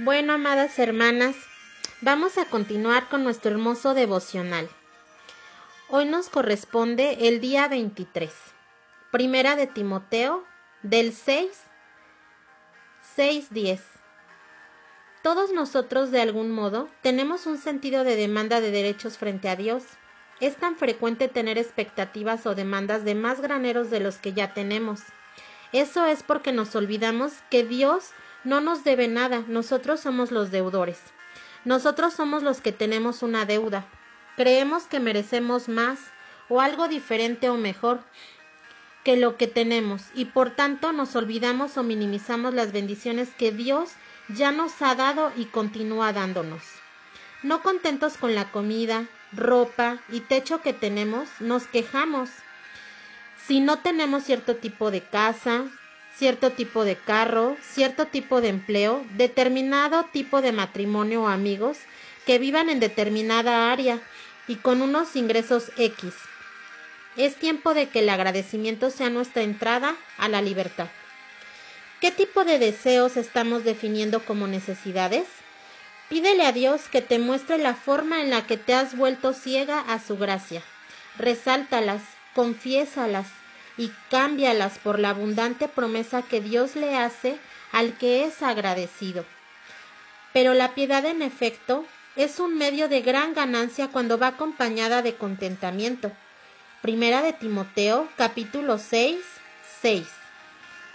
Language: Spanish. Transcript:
Bueno, amadas hermanas, vamos a continuar con nuestro hermoso devocional. Hoy nos corresponde el día 23, primera de Timoteo, del 6, 6, 10. Todos nosotros, de algún modo, tenemos un sentido de demanda de derechos frente a Dios. Es tan frecuente tener expectativas o demandas de más graneros de los que ya tenemos. Eso es porque nos olvidamos que Dios no nos debe nada, nosotros somos los deudores. Nosotros somos los que tenemos una deuda. Creemos que merecemos más o algo diferente o mejor que lo que tenemos y por tanto nos olvidamos o minimizamos las bendiciones que Dios ya nos ha dado y continúa dándonos. No contentos con la comida, ropa y techo que tenemos, nos quejamos. Si no tenemos cierto tipo de casa, cierto tipo de carro, cierto tipo de empleo, determinado tipo de matrimonio o amigos que vivan en determinada área y con unos ingresos X. Es tiempo de que el agradecimiento sea nuestra entrada a la libertad. ¿Qué tipo de deseos estamos definiendo como necesidades? Pídele a Dios que te muestre la forma en la que te has vuelto ciega a su gracia. Resáltalas, confiésalas, y cámbialas por la abundante promesa que Dios le hace al que es agradecido. Pero la piedad en efecto es un medio de gran ganancia cuando va acompañada de contentamiento. Primera de Timoteo capítulo 6, 6.